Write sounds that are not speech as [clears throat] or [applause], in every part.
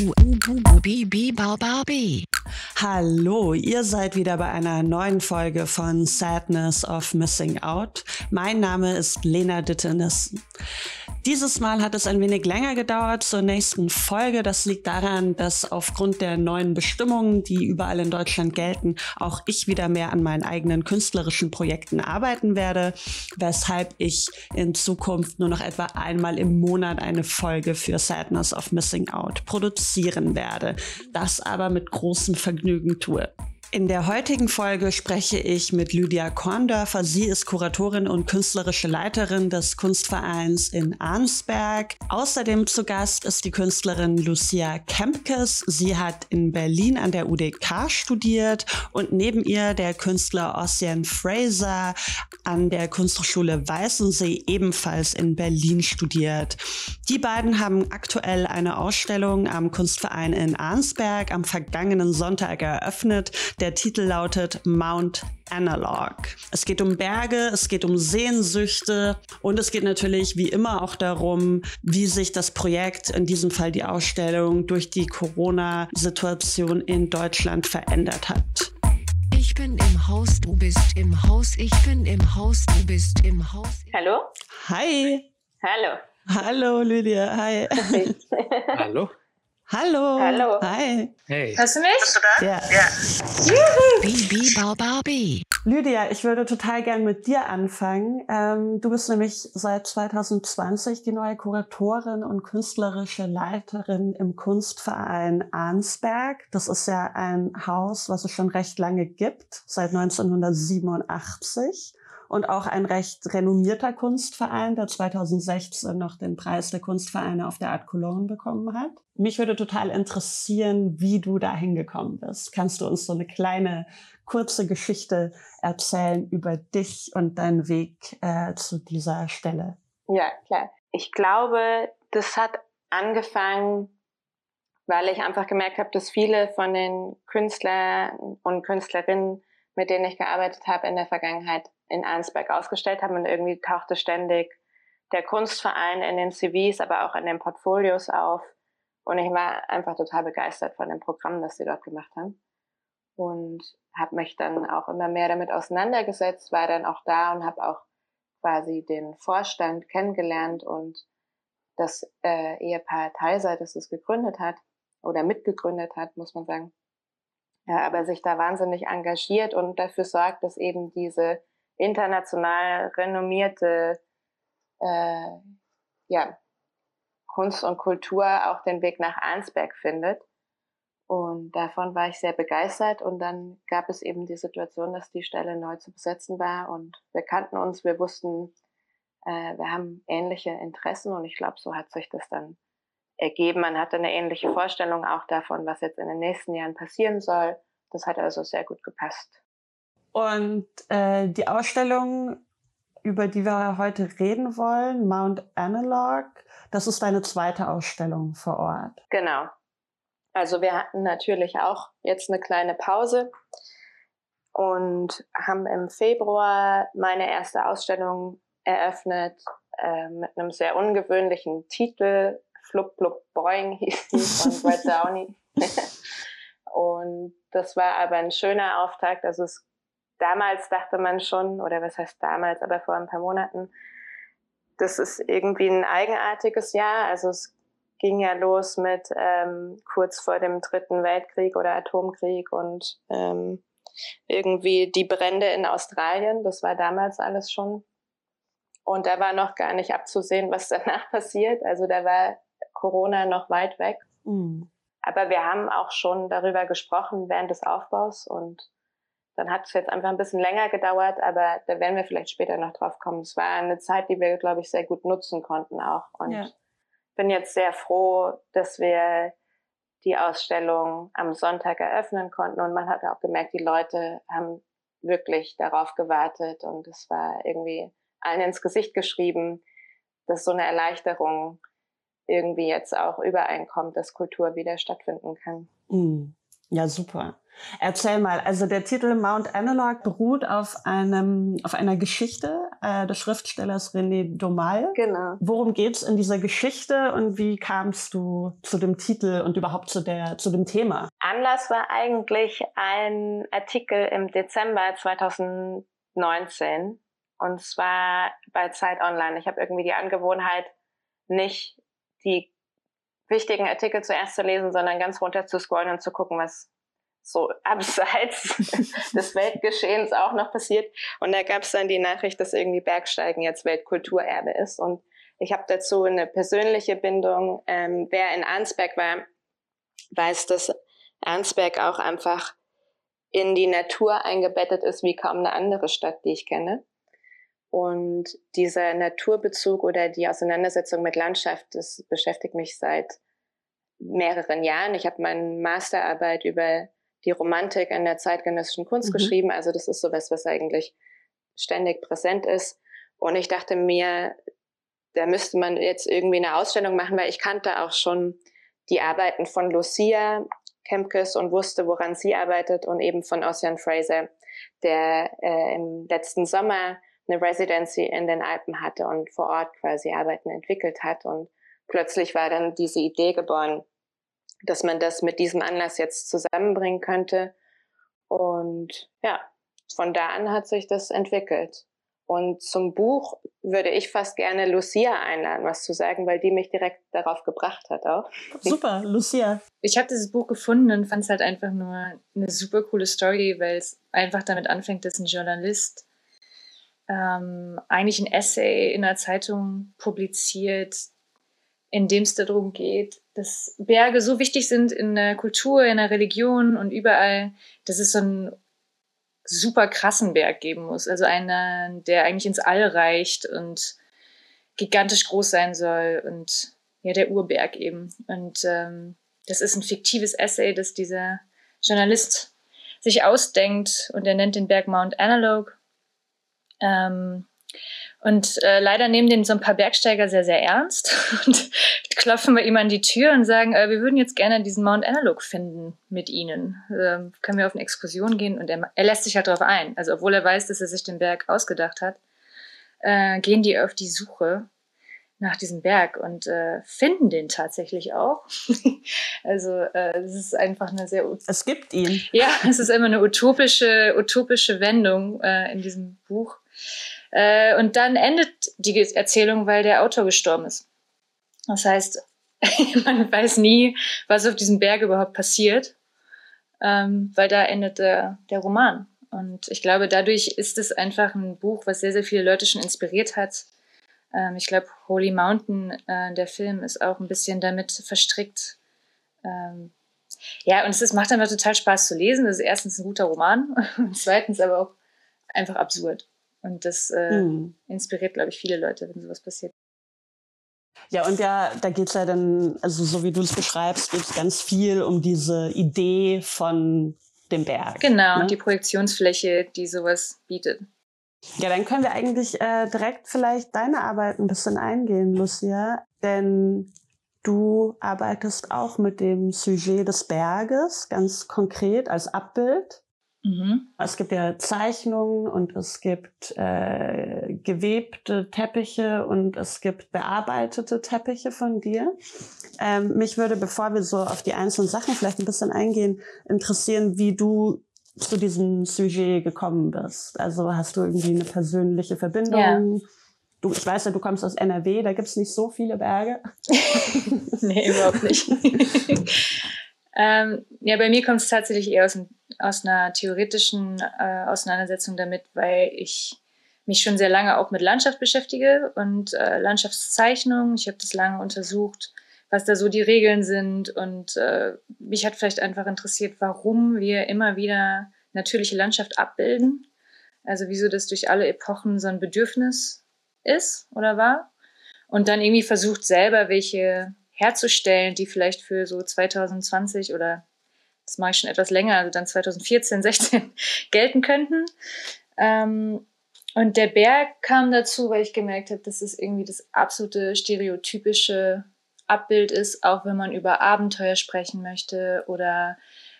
Ooh, ooh, ooh, ooh, bee, bee, bow, bow, bee. Hallo, ihr seid wieder bei einer neuen Folge von Sadness of Missing Out. Mein Name ist Lena Dittenissen. Dieses Mal hat es ein wenig länger gedauert zur nächsten Folge. Das liegt daran, dass aufgrund der neuen Bestimmungen, die überall in Deutschland gelten, auch ich wieder mehr an meinen eigenen künstlerischen Projekten arbeiten werde, weshalb ich in Zukunft nur noch etwa einmal im Monat eine Folge für Sadness of Missing Out produzieren werde. Das aber mit großem Vergnügen tue. In der heutigen Folge spreche ich mit Lydia Korndörfer. Sie ist Kuratorin und künstlerische Leiterin des Kunstvereins in Arnsberg. Außerdem zu Gast ist die Künstlerin Lucia Kempkes. Sie hat in Berlin an der UDK studiert und neben ihr der Künstler Ossian Fraser an der Kunsthochschule Weißensee ebenfalls in Berlin studiert. Die beiden haben aktuell eine Ausstellung am Kunstverein in Arnsberg am vergangenen Sonntag eröffnet. Der Titel lautet Mount Analog. Es geht um Berge, es geht um Sehnsüchte und es geht natürlich wie immer auch darum, wie sich das Projekt, in diesem Fall die Ausstellung, durch die Corona-Situation in Deutschland verändert hat. Ich bin im Haus, du bist im Haus, ich bin im Haus, du bist im Haus. Hallo? Hi. Hallo. Hallo Lydia, hi. Hallo. [laughs] Hallo. Hallo. Hi. Hey. Hörst du mich? Bist du da? Ja. Ja. Bibi Baubabi. Lydia, ich würde total gern mit dir anfangen. Ähm, du bist nämlich seit 2020 die neue Kuratorin und künstlerische Leiterin im Kunstverein Arnsberg. Das ist ja ein Haus, was es schon recht lange gibt, seit 1987 und auch ein recht renommierter Kunstverein, der 2016 noch den Preis der Kunstvereine auf der Art Cologne bekommen hat. Mich würde total interessieren, wie du da hingekommen bist. Kannst du uns so eine kleine, kurze Geschichte erzählen über dich und deinen Weg äh, zu dieser Stelle? Ja, klar. Ich glaube, das hat angefangen, weil ich einfach gemerkt habe, dass viele von den Künstlern und Künstlerinnen, mit denen ich gearbeitet habe in der Vergangenheit, in Arnsberg ausgestellt haben und irgendwie tauchte ständig der Kunstverein in den CVs, aber auch in den Portfolios auf. Und ich war einfach total begeistert von dem Programm, das sie dort gemacht haben. Und habe mich dann auch immer mehr damit auseinandergesetzt, war dann auch da und habe auch quasi den Vorstand kennengelernt und das äh, Ehepaar Theiser, das es gegründet hat oder mitgegründet hat, muss man sagen. Ja, aber sich da wahnsinnig engagiert und dafür sorgt, dass eben diese international renommierte äh, ja, Kunst und Kultur auch den Weg nach Arnsberg findet. Und davon war ich sehr begeistert. Und dann gab es eben die Situation, dass die Stelle neu zu besetzen war. Und wir kannten uns, wir wussten, äh, wir haben ähnliche Interessen. Und ich glaube, so hat sich das dann ergeben. Man hatte eine ähnliche Vorstellung auch davon, was jetzt in den nächsten Jahren passieren soll. Das hat also sehr gut gepasst. Und äh, die Ausstellung, über die wir heute reden wollen, Mount Analog, das ist deine zweite Ausstellung vor Ort. Genau. Also wir hatten natürlich auch jetzt eine kleine Pause und haben im Februar meine erste Ausstellung eröffnet äh, mit einem sehr ungewöhnlichen Titel. Flup Flup Boing hieß die von Brett Downey. [laughs] [laughs] und das war aber ein schöner Auftakt. Also es damals dachte man schon, oder was heißt damals, aber vor ein paar Monaten, das ist irgendwie ein eigenartiges Jahr. Also es ging ja los mit ähm, kurz vor dem Dritten Weltkrieg oder Atomkrieg und ähm, irgendwie die Brände in Australien. Das war damals alles schon. Und da war noch gar nicht abzusehen, was danach [laughs] passiert. Also da war Corona noch weit weg. Mhm. Aber wir haben auch schon darüber gesprochen während des Aufbaus und dann hat es jetzt einfach ein bisschen länger gedauert, aber da werden wir vielleicht später noch drauf kommen. Es war eine Zeit, die wir, glaube ich, sehr gut nutzen konnten auch. Und ja. bin jetzt sehr froh, dass wir die Ausstellung am Sonntag eröffnen konnten. Und man hat auch gemerkt, die Leute haben wirklich darauf gewartet und es war irgendwie allen ins Gesicht geschrieben, dass so eine Erleichterung irgendwie jetzt auch übereinkommt, dass Kultur wieder stattfinden kann. Mm. Ja, super. Erzähl mal, also der Titel Mount Analog beruht auf einem auf einer Geschichte äh, des Schriftstellers René Domal. Genau. Worum geht's in dieser Geschichte und wie kamst du zu dem Titel und überhaupt zu der zu dem Thema? Anlass war eigentlich ein Artikel im Dezember 2019 und zwar bei Zeit Online. Ich habe irgendwie die Angewohnheit, nicht die wichtigen Artikel zuerst zu lesen, sondern ganz runter zu scrollen und zu gucken, was so abseits [laughs] des Weltgeschehens auch noch passiert. Und da gab es dann die Nachricht, dass irgendwie Bergsteigen jetzt Weltkulturerbe ist. Und ich habe dazu eine persönliche Bindung. Ähm, wer in Arnsberg war, weiß, dass Arnsberg auch einfach in die Natur eingebettet ist wie kaum eine andere Stadt, die ich kenne. Und dieser Naturbezug oder die Auseinandersetzung mit Landschaft, das beschäftigt mich seit mehreren Jahren. Ich habe meine Masterarbeit über die Romantik in der zeitgenössischen Kunst mhm. geschrieben. Also das ist sowas, was eigentlich ständig präsent ist. Und ich dachte mir, da müsste man jetzt irgendwie eine Ausstellung machen, weil ich kannte auch schon die Arbeiten von Lucia Kempkes und wusste, woran sie arbeitet und eben von Ossian Fraser, der äh, im letzten Sommer eine Residency in den Alpen hatte und vor Ort quasi Arbeiten entwickelt hat. Und plötzlich war dann diese Idee geboren, dass man das mit diesem Anlass jetzt zusammenbringen könnte. Und ja, von da an hat sich das entwickelt. Und zum Buch würde ich fast gerne Lucia einladen, was zu sagen, weil die mich direkt darauf gebracht hat auch. Super, Lucia. Ich habe dieses Buch gefunden und fand es halt einfach nur eine super coole Story, weil es einfach damit anfängt, dass ein Journalist ähm, eigentlich ein Essay in einer Zeitung publiziert, in dem es darum geht, dass Berge so wichtig sind in der Kultur, in der Religion und überall, dass es so einen super krassen Berg geben muss. Also einen, der eigentlich ins All reicht und gigantisch groß sein soll und ja, der Urberg eben. Und ähm, das ist ein fiktives Essay, das dieser Journalist sich ausdenkt und er nennt den Berg Mount Analog. Ähm, und äh, leider nehmen den so ein paar Bergsteiger sehr, sehr ernst [laughs] und klopfen bei ihm an die Tür und sagen, äh, wir würden jetzt gerne diesen Mount Analog finden mit Ihnen. Ähm, können wir auf eine Exkursion gehen? Und er, er lässt sich halt darauf ein. Also obwohl er weiß, dass er sich den Berg ausgedacht hat, äh, gehen die auf die Suche nach diesem Berg und äh, finden den tatsächlich auch. [laughs] also äh, es ist einfach eine sehr... Es gibt ihn. Ja, [laughs] es ist immer eine utopische, utopische Wendung äh, in diesem Buch. Äh, und dann endet die Erzählung, weil der Autor gestorben ist. Das heißt, [laughs] man weiß nie, was auf diesem Berg überhaupt passiert, ähm, weil da endet der, der Roman. Und ich glaube, dadurch ist es einfach ein Buch, was sehr, sehr viele Leute schon inspiriert hat. Ähm, ich glaube, Holy Mountain, äh, der Film, ist auch ein bisschen damit verstrickt. Ähm, ja, und es ist, macht einfach total Spaß zu lesen. Das ist erstens ein guter Roman [laughs] und zweitens aber auch einfach absurd. Und das äh, mhm. inspiriert, glaube ich, viele Leute, wenn sowas passiert. Ja, und ja, da geht es ja dann, also so wie du es beschreibst, geht es ganz viel um diese Idee von dem Berg. Genau, ne? die Projektionsfläche, die sowas bietet. Ja, dann können wir eigentlich äh, direkt vielleicht deine Arbeit ein bisschen eingehen, Lucia. Denn du arbeitest auch mit dem Sujet des Berges ganz konkret als Abbild. Mhm. Es gibt ja Zeichnungen und es gibt äh, gewebte Teppiche und es gibt bearbeitete Teppiche von dir. Ähm, mich würde, bevor wir so auf die einzelnen Sachen vielleicht ein bisschen eingehen, interessieren, wie du zu diesem Sujet gekommen bist. Also hast du irgendwie eine persönliche Verbindung? Ja. Du, ich weiß ja, du kommst aus NRW, da gibt's nicht so viele Berge. [laughs] nee, überhaupt nicht. [laughs] ähm, ja, bei mir kommt es tatsächlich eher aus dem aus einer theoretischen äh, Auseinandersetzung damit, weil ich mich schon sehr lange auch mit Landschaft beschäftige und äh, Landschaftszeichnung. Ich habe das lange untersucht, was da so die Regeln sind und äh, mich hat vielleicht einfach interessiert, warum wir immer wieder natürliche Landschaft abbilden. Also wieso das durch alle Epochen so ein Bedürfnis ist oder war. Und dann irgendwie versucht selber welche herzustellen, die vielleicht für so 2020 oder das mache ich schon etwas länger, also dann 2014, 16 [laughs] gelten könnten. Ähm, und der Berg kam dazu, weil ich gemerkt habe, dass es irgendwie das absolute stereotypische Abbild ist, auch wenn man über Abenteuer sprechen möchte oder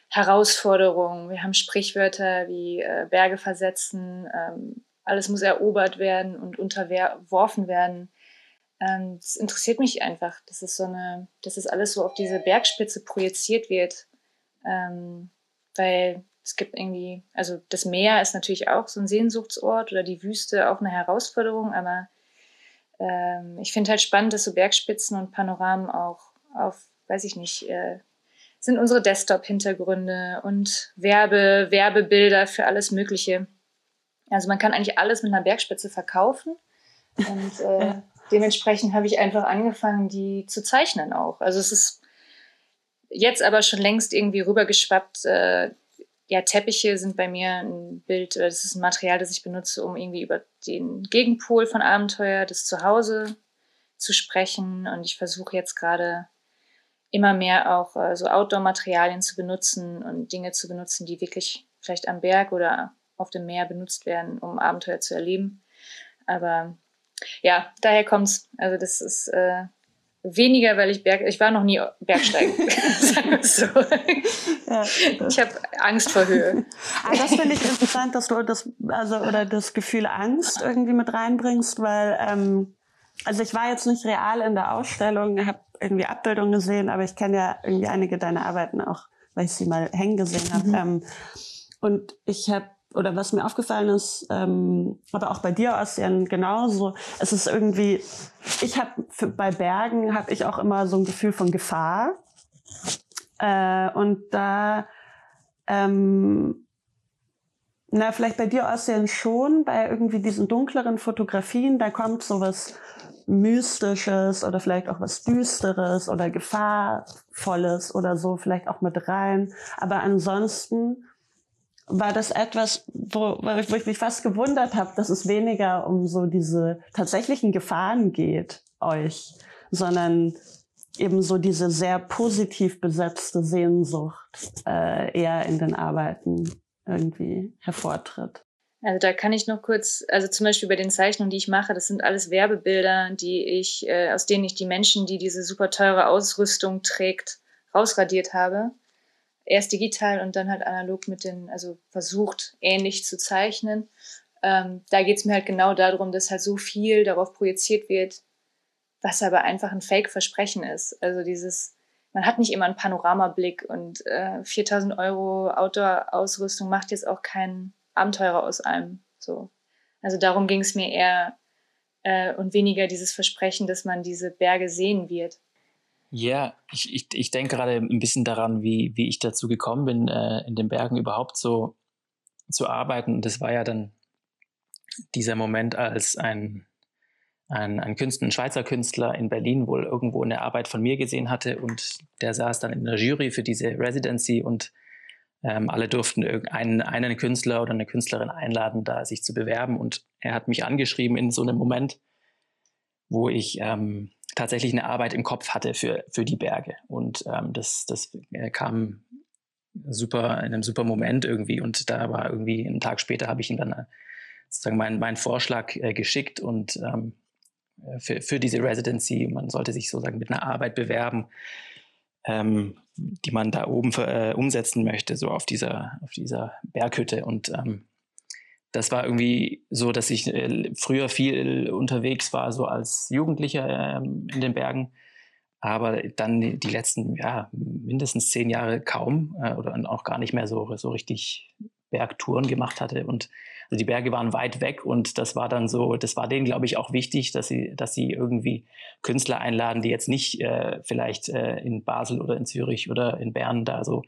Herausforderungen. Wir haben Sprichwörter wie äh, Berge versetzen, ähm, alles muss erobert werden und unterworfen werden. Ähm, das interessiert mich einfach, dass es so eine, dass es alles so auf diese Bergspitze projiziert wird. Ähm, weil es gibt irgendwie, also das Meer ist natürlich auch so ein Sehnsuchtsort oder die Wüste auch eine Herausforderung, aber ähm, ich finde halt spannend, dass so Bergspitzen und Panoramen auch auf, weiß ich nicht, äh, sind unsere Desktop-Hintergründe und Werbe, Werbebilder für alles Mögliche. Also man kann eigentlich alles mit einer Bergspitze verkaufen. Und äh, [laughs] dementsprechend habe ich einfach angefangen, die zu zeichnen auch. Also es ist jetzt aber schon längst irgendwie rübergeschwappt. Äh, ja, Teppiche sind bei mir ein Bild, das ist ein Material, das ich benutze, um irgendwie über den Gegenpol von Abenteuer, das Zuhause zu sprechen. Und ich versuche jetzt gerade immer mehr auch äh, so Outdoor-Materialien zu benutzen und Dinge zu benutzen, die wirklich vielleicht am Berg oder auf dem Meer benutzt werden, um Abenteuer zu erleben. Aber ja, daher kommt es. Also das ist äh, weniger, weil ich Berg, ich war noch nie Bergsteigen, [laughs] [laughs] sagen wir so. Ja, ich habe Angst vor Höhe. Aber ah, das finde ich interessant, dass du das, also oder das Gefühl Angst irgendwie mit reinbringst, weil ähm, also ich war jetzt nicht real in der Ausstellung, habe irgendwie Abbildungen gesehen, aber ich kenne ja irgendwie einige deiner Arbeiten auch, weil ich sie mal hängen gesehen habe. Mhm. Ähm, und ich habe oder was mir aufgefallen ist, ähm, aber auch bei dir, Ossian, genauso, es ist irgendwie, ich habe bei Bergen habe ich auch immer so ein Gefühl von Gefahr. Äh, und da, ähm, na, vielleicht bei dir, Ossian, schon, bei irgendwie diesen dunkleren Fotografien, da kommt sowas Mystisches oder vielleicht auch was Düsteres oder Gefahrvolles oder so vielleicht auch mit rein. Aber ansonsten war das etwas, wo, wo ich mich fast gewundert habe, dass es weniger um so diese tatsächlichen Gefahren geht, euch, sondern eben so diese sehr positiv besetzte Sehnsucht äh, eher in den Arbeiten irgendwie hervortritt. Also da kann ich noch kurz, also zum Beispiel bei den Zeichnungen, die ich mache, das sind alles Werbebilder, die ich, äh, aus denen ich die Menschen, die diese super teure Ausrüstung trägt, rausradiert habe erst digital und dann halt analog mit den, also versucht ähnlich zu zeichnen. Ähm, da geht es mir halt genau darum, dass halt so viel darauf projiziert wird, was aber einfach ein Fake-Versprechen ist. Also dieses, man hat nicht immer einen Panoramablick und äh, 4000 Euro Outdoor-Ausrüstung macht jetzt auch keinen Abenteurer aus einem. So. Also darum ging es mir eher äh, und weniger dieses Versprechen, dass man diese Berge sehen wird. Ja, ich, ich, ich denke gerade ein bisschen daran, wie, wie ich dazu gekommen bin, äh, in den Bergen überhaupt so zu arbeiten. Und das war ja dann dieser Moment, als ein, ein, ein, Künstler, ein Schweizer Künstler in Berlin wohl irgendwo eine Arbeit von mir gesehen hatte und der saß dann in der Jury für diese Residency und ähm, alle durften einen, einen Künstler oder eine Künstlerin einladen, da sich zu bewerben. Und er hat mich angeschrieben in so einem Moment, wo ich ähm, tatsächlich eine Arbeit im Kopf hatte für, für die Berge. Und ähm, das, das äh, kam super in einem super Moment irgendwie. Und da war irgendwie einen Tag später habe ich ihm dann äh, sozusagen meinen, meinen Vorschlag äh, geschickt und ähm, äh, für, für diese Residency. Man sollte sich sozusagen mit einer Arbeit bewerben, ähm, die man da oben für, äh, umsetzen möchte, so auf dieser, auf dieser Berghütte. Und ähm, das war irgendwie so, dass ich äh, früher viel unterwegs war, so als Jugendlicher ähm, in den Bergen. Aber dann die, letzten, ja, mindestens zehn Jahre kaum äh, oder auch gar nicht mehr so, so richtig Bergtouren gemacht hatte. Und also die Berge waren weit weg und das war dann so, das war denen, glaube ich, auch wichtig, dass sie, dass sie irgendwie Künstler einladen, die jetzt nicht äh, vielleicht äh, in Basel oder in Zürich oder in Bern da so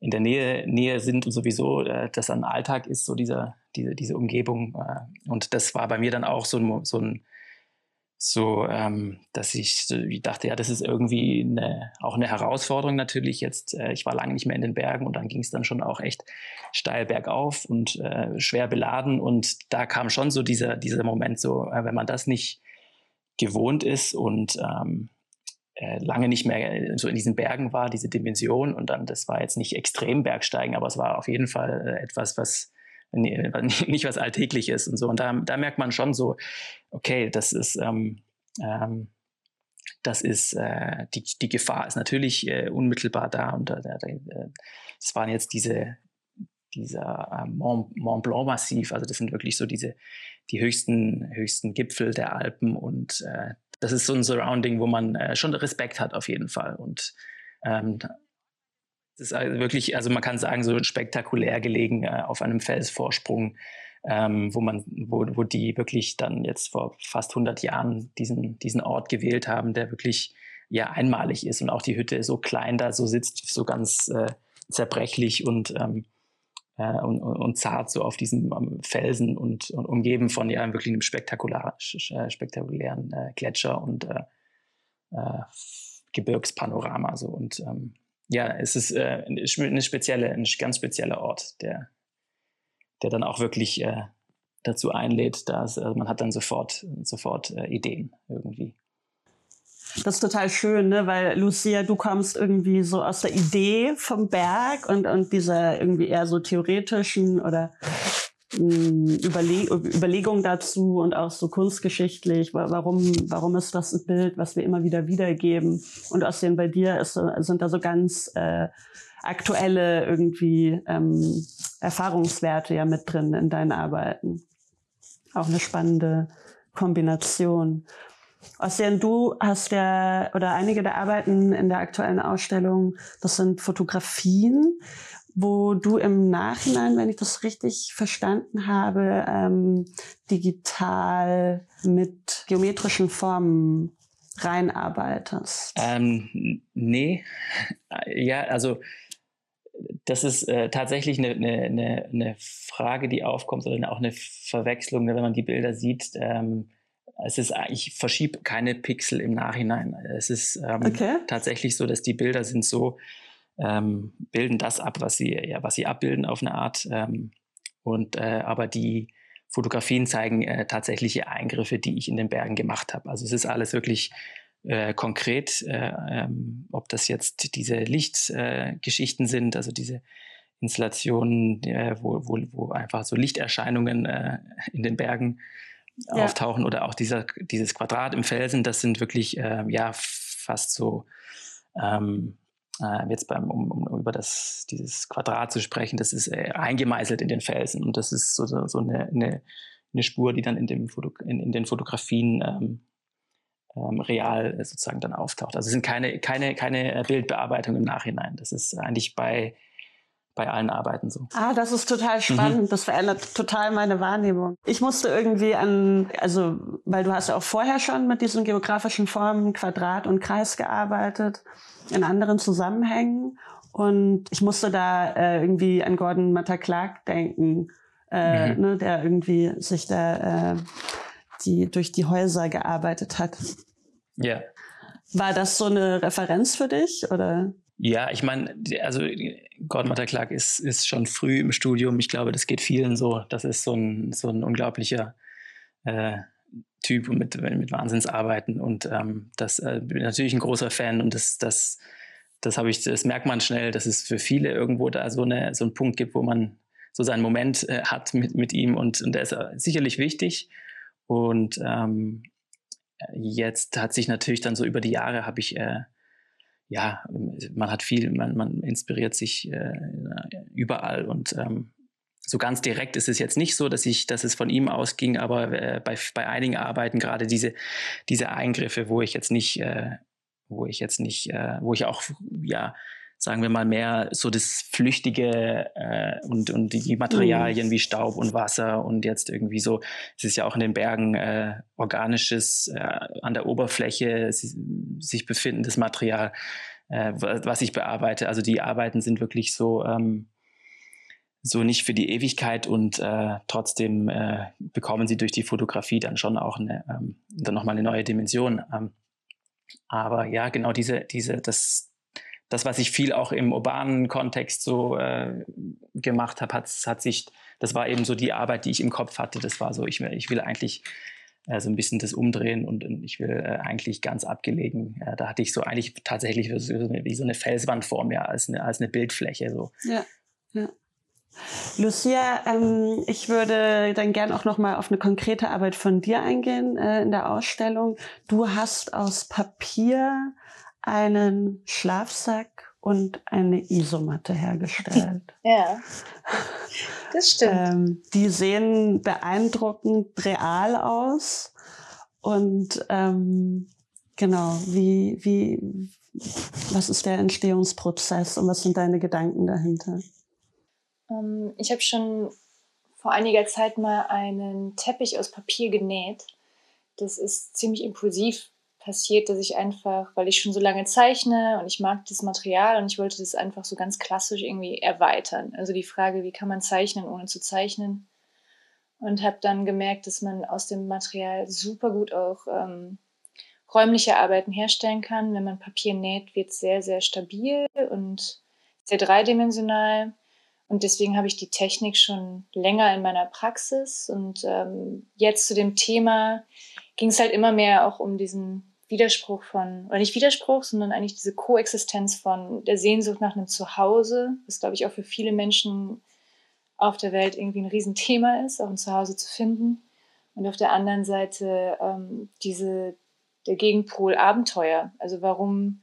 in der Nähe, Nähe sind und sowieso äh, das ein Alltag ist, so dieser, diese, diese Umgebung. Äh, und das war bei mir dann auch so ein, so ein so, ähm, dass ich, so, ich dachte, ja, das ist irgendwie eine, auch eine Herausforderung natürlich jetzt. Äh, ich war lange nicht mehr in den Bergen und dann ging es dann schon auch echt steil bergauf und äh, schwer beladen. Und da kam schon so dieser, dieser Moment, so, äh, wenn man das nicht gewohnt ist und ähm, äh, lange nicht mehr äh, so in diesen Bergen war, diese Dimension. Und dann, das war jetzt nicht extrem Bergsteigen, aber es war auf jeden Fall äh, etwas, was [laughs] nicht was Alltägliches und so. Und da, da merkt man schon so, okay, das ist, ähm, ähm, das ist, äh, die, die Gefahr ist natürlich äh, unmittelbar da. Und äh, das waren jetzt diese, dieser äh, Mont, Mont Blanc Massiv, also das sind wirklich so diese, die höchsten, höchsten Gipfel der Alpen und äh, das ist so ein Surrounding, wo man äh, schon Respekt hat auf jeden Fall. Und ähm, das ist also wirklich, also man kann sagen, so spektakulär gelegen äh, auf einem Felsvorsprung, ähm, wo man, wo, wo die wirklich dann jetzt vor fast 100 Jahren diesen, diesen Ort gewählt haben, der wirklich ja einmalig ist und auch die Hütte so klein da so sitzt, so ganz äh, zerbrechlich und, ähm, äh, und, und, zart so auf diesem um, Felsen und, und, umgeben von ja wirklich einem spektakulär, äh, spektakulären äh, Gletscher und äh, äh, Gebirgspanorama so und ähm, ja, es ist äh, eine spezielle, ein ganz spezieller Ort, der, der dann auch wirklich dazu einlädt, dass also man hat dann sofort, sofort Ideen irgendwie. Das ist total schön, ne? weil Lucia, du kommst irgendwie so aus der Idee vom Berg und, und dieser irgendwie eher so theoretischen oder Überleg Überlegungen dazu und auch so kunstgeschichtlich, warum, warum ist das ein Bild, was wir immer wieder wiedergeben. Und außerdem bei dir ist, sind da so ganz äh, aktuelle irgendwie ähm, Erfahrungswerte ja mit drin in deinen Arbeiten. Auch eine spannende Kombination. Außerdem du hast ja, oder einige der Arbeiten in der aktuellen Ausstellung, das sind Fotografien wo du im Nachhinein, wenn ich das richtig verstanden habe, ähm, digital mit geometrischen Formen reinarbeitest. Ähm, nee, ja, also das ist äh, tatsächlich eine, eine, eine, Frage, die aufkommt oder auch eine Verwechslung, ne, wenn man die Bilder sieht. Ähm, es ist, ich verschiebe keine Pixel im Nachhinein. Es ist ähm, okay. tatsächlich so, dass die Bilder sind so ähm, bilden das ab, was sie, ja, was sie abbilden auf eine Art. Ähm, und äh, aber die Fotografien zeigen äh, tatsächliche Eingriffe, die ich in den Bergen gemacht habe. Also es ist alles wirklich äh, konkret, äh, ähm, ob das jetzt diese Lichtgeschichten sind, also diese Installationen, äh, wo, wo, wo einfach so Lichterscheinungen äh, in den Bergen ja. auftauchen oder auch dieser, dieses Quadrat im Felsen, das sind wirklich ja fast so ähm, äh, jetzt beim, um, um, über das, dieses Quadrat zu sprechen, das ist äh, eingemeißelt in den Felsen und das ist so, so eine, eine, eine Spur, die dann in, dem Foto, in, in den Fotografien ähm, ähm, real sozusagen dann auftaucht. Also es sind keine, keine, keine Bildbearbeitung im Nachhinein. Das ist eigentlich bei, bei allen Arbeiten so. Ah, das ist total spannend. Mhm. Das verändert total meine Wahrnehmung. Ich musste irgendwie an, also, weil du hast ja auch vorher schon mit diesen geografischen Formen Quadrat und Kreis gearbeitet in anderen Zusammenhängen. Und ich musste da äh, irgendwie an Gordon Matta Clark denken, äh, mhm. ne, der irgendwie sich da äh, die, durch die Häuser gearbeitet hat. Ja. War das so eine Referenz für dich oder? Ja, ich meine, also Matta Clark ist, ist schon früh im Studium. Ich glaube, das geht vielen so. Das ist so ein, so ein unglaublicher äh, Typ mit, mit Wahnsinnsarbeiten und ähm, das äh, bin natürlich ein großer Fan und das, das, das habe ich, das merkt man schnell, dass es für viele irgendwo da so, eine, so einen Punkt gibt, wo man so seinen Moment äh, hat mit, mit ihm und, und der ist äh, sicherlich wichtig. Und ähm, jetzt hat sich natürlich dann so über die Jahre habe ich äh, ja, man hat viel, man, man inspiriert sich äh, überall und ähm, so ganz direkt ist es jetzt nicht so, dass ich, dass es von ihm ausging, aber äh, bei, bei einigen Arbeiten gerade diese, diese Eingriffe, wo ich jetzt nicht, äh, wo ich jetzt nicht, äh, wo ich auch, ja, sagen wir mal mehr so das Flüchtige äh, und, und die Materialien mhm. wie Staub und Wasser und jetzt irgendwie so, es ist ja auch in den Bergen äh, organisches, äh, an der Oberfläche sich befindendes Material, äh, was ich bearbeite. Also die Arbeiten sind wirklich so, ähm, so nicht für die Ewigkeit und äh, trotzdem äh, bekommen sie durch die Fotografie dann schon auch eine, ähm, dann nochmal eine neue Dimension. Ähm, aber ja, genau diese, diese, das, das, was ich viel auch im urbanen Kontext so äh, gemacht habe, hat, hat sich, das war eben so die Arbeit, die ich im Kopf hatte. Das war so, ich, ich will eigentlich äh, so ein bisschen das umdrehen und, und ich will äh, eigentlich ganz abgelegen. Ja, da hatte ich so eigentlich tatsächlich wie so eine Felswand vor mir als eine, als eine Bildfläche. So. Ja, ja. Lucia, ähm, ich würde dann gern auch noch mal auf eine konkrete Arbeit von dir eingehen äh, in der Ausstellung. Du hast aus Papier einen Schlafsack und eine Isomatte hergestellt. [laughs] ja, das stimmt. Ähm, die sehen beeindruckend real aus und ähm, genau, wie, wie, was ist der Entstehungsprozess und was sind deine Gedanken dahinter? Ähm, ich habe schon vor einiger Zeit mal einen Teppich aus Papier genäht. Das ist ziemlich impulsiv passiert, dass ich einfach, weil ich schon so lange zeichne und ich mag das Material und ich wollte das einfach so ganz klassisch irgendwie erweitern. Also die Frage, wie kann man zeichnen, ohne zu zeichnen? Und habe dann gemerkt, dass man aus dem Material super gut auch ähm, räumliche Arbeiten herstellen kann. Wenn man Papier näht, wird es sehr, sehr stabil und sehr dreidimensional. Und deswegen habe ich die Technik schon länger in meiner Praxis. Und ähm, jetzt zu dem Thema ging es halt immer mehr auch um diesen Widerspruch von, oder nicht Widerspruch, sondern eigentlich diese Koexistenz von der Sehnsucht nach einem Zuhause, was glaube ich auch für viele Menschen auf der Welt irgendwie ein Riesenthema ist, auch ein Zuhause zu finden. Und auf der anderen Seite ähm, diese, der Gegenpol Abenteuer. Also warum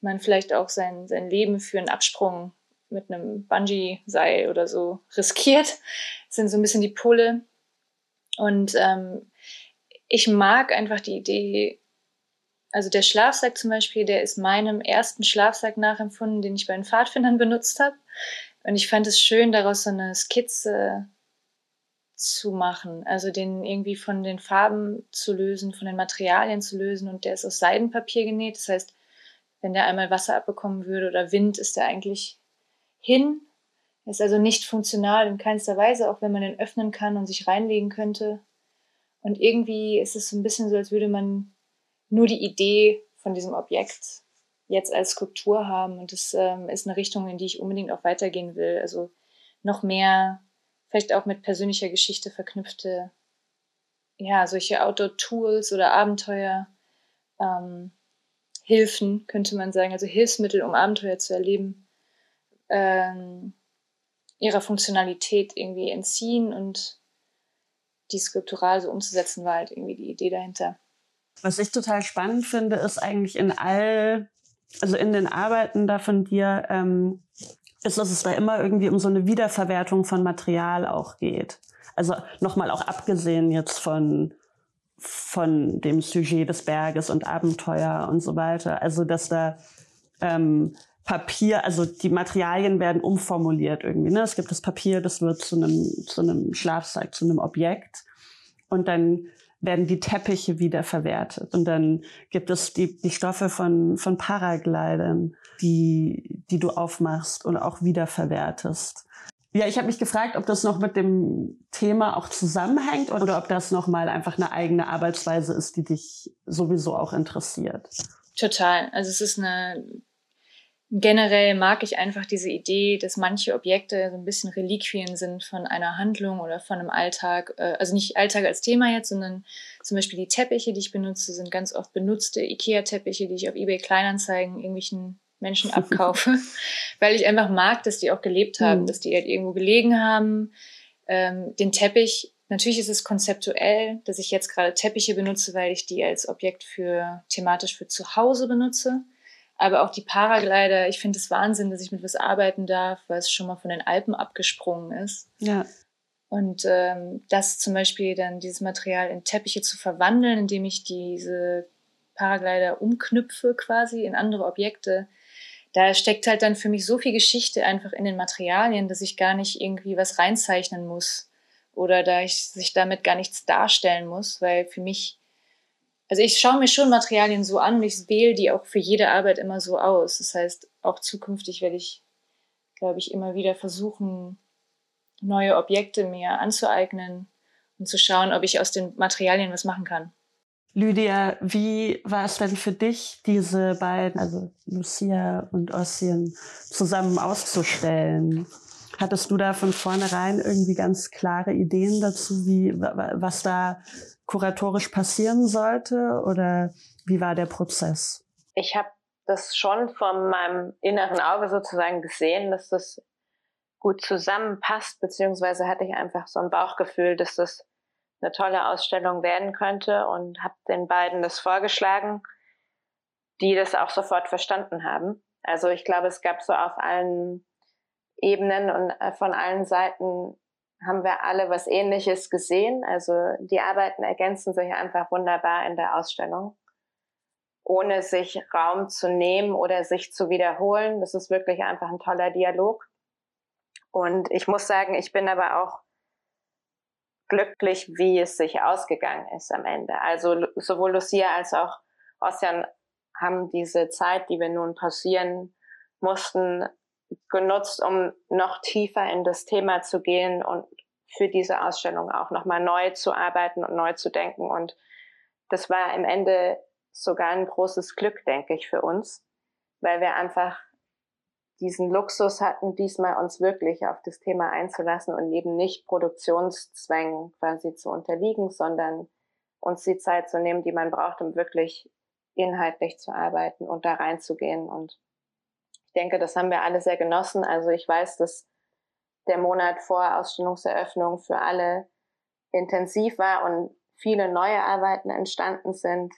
man vielleicht auch sein, sein Leben für einen Absprung mit einem Bungee-Seil oder so riskiert. Sind so ein bisschen die Pole. Und ähm, ich mag einfach die Idee, also der Schlafsack zum Beispiel, der ist meinem ersten Schlafsack nachempfunden, den ich bei den Pfadfindern benutzt habe. Und ich fand es schön, daraus so eine Skizze zu machen, also den irgendwie von den Farben zu lösen, von den Materialien zu lösen. Und der ist aus Seidenpapier genäht. Das heißt, wenn der einmal Wasser abbekommen würde oder Wind, ist der eigentlich hin. Ist also nicht funktional in keinster Weise, auch wenn man den öffnen kann und sich reinlegen könnte. Und irgendwie ist es so ein bisschen so, als würde man nur die Idee von diesem Objekt jetzt als Skulptur haben. Und das ähm, ist eine Richtung, in die ich unbedingt auch weitergehen will. Also noch mehr, vielleicht auch mit persönlicher Geschichte verknüpfte, ja, solche Outdoor-Tools oder Abenteuer, ähm, Hilfen, könnte man sagen, also Hilfsmittel, um Abenteuer zu erleben ähm, ihrer Funktionalität irgendwie entziehen und die skulptural so umzusetzen, war halt irgendwie die Idee dahinter. Was ich total spannend finde, ist eigentlich in all, also in den Arbeiten da von dir, ähm, ist, dass es da immer irgendwie um so eine Wiederverwertung von Material auch geht. Also nochmal auch abgesehen jetzt von, von dem Sujet des Berges und Abenteuer und so weiter. Also dass da ähm, Papier, also die Materialien werden umformuliert irgendwie. Ne? Es gibt das Papier, das wird zu einem, zu einem Schlafsack, zu einem Objekt. Und dann werden die Teppiche wieder verwertet. Und dann gibt es die, die Stoffe von, von Paraglidern, die, die du aufmachst und auch wiederverwertest. Ja, ich habe mich gefragt, ob das noch mit dem Thema auch zusammenhängt oder ob das nochmal einfach eine eigene Arbeitsweise ist, die dich sowieso auch interessiert. Total. Also es ist eine generell mag ich einfach diese Idee, dass manche Objekte so ein bisschen Reliquien sind von einer Handlung oder von einem Alltag. Äh, also nicht Alltag als Thema jetzt, sondern zum Beispiel die Teppiche, die ich benutze, sind ganz oft benutzte IKEA-Teppiche, die ich auf eBay Kleinanzeigen irgendwelchen Menschen abkaufe, [laughs] [laughs] weil ich einfach mag, dass die auch gelebt haben, mhm. dass die halt irgendwo gelegen haben. Ähm, den Teppich, natürlich ist es konzeptuell, dass ich jetzt gerade Teppiche benutze, weil ich die als Objekt für thematisch für zu Hause benutze aber auch die Paraglider, ich finde es Wahnsinn, dass ich mit was arbeiten darf, weil es schon mal von den Alpen abgesprungen ist. Ja. Und ähm, das zum Beispiel dann dieses Material in Teppiche zu verwandeln, indem ich diese Paraglider umknüpfe quasi in andere Objekte, da steckt halt dann für mich so viel Geschichte einfach in den Materialien, dass ich gar nicht irgendwie was reinzeichnen muss oder da ich sich damit gar nichts darstellen muss, weil für mich also ich schaue mir schon Materialien so an und ich wähle die auch für jede Arbeit immer so aus. Das heißt, auch zukünftig werde ich, glaube ich, immer wieder versuchen, neue Objekte mir anzueignen und zu schauen, ob ich aus den Materialien was machen kann. Lydia, wie war es denn für dich, diese beiden, also Lucia und Ossien, zusammen auszustellen? Hattest du da von vornherein irgendwie ganz klare Ideen dazu, wie, was da kuratorisch passieren sollte? Oder wie war der Prozess? Ich habe das schon von meinem inneren Auge sozusagen gesehen, dass das gut zusammenpasst, beziehungsweise hatte ich einfach so ein Bauchgefühl, dass das eine tolle Ausstellung werden könnte und habe den beiden das vorgeschlagen, die das auch sofort verstanden haben. Also ich glaube, es gab so auf allen Ebenen und äh, von allen Seiten haben wir alle was Ähnliches gesehen. Also die Arbeiten ergänzen sich einfach wunderbar in der Ausstellung, ohne sich Raum zu nehmen oder sich zu wiederholen. Das ist wirklich einfach ein toller Dialog. Und ich muss sagen, ich bin aber auch glücklich, wie es sich ausgegangen ist am Ende. Also sowohl Lucia als auch Ossian haben diese Zeit, die wir nun passieren mussten, genutzt, um noch tiefer in das Thema zu gehen und für diese Ausstellung auch nochmal neu zu arbeiten und neu zu denken. Und das war im Ende sogar ein großes Glück, denke ich, für uns, weil wir einfach diesen Luxus hatten, diesmal uns wirklich auf das Thema einzulassen und eben nicht Produktionszwängen quasi zu unterliegen, sondern uns die Zeit zu nehmen, die man braucht, um wirklich inhaltlich zu arbeiten und da reinzugehen. Und denke, das haben wir alle sehr genossen. Also ich weiß, dass der Monat vor Ausstellungseröffnung für alle intensiv war und viele neue Arbeiten entstanden sind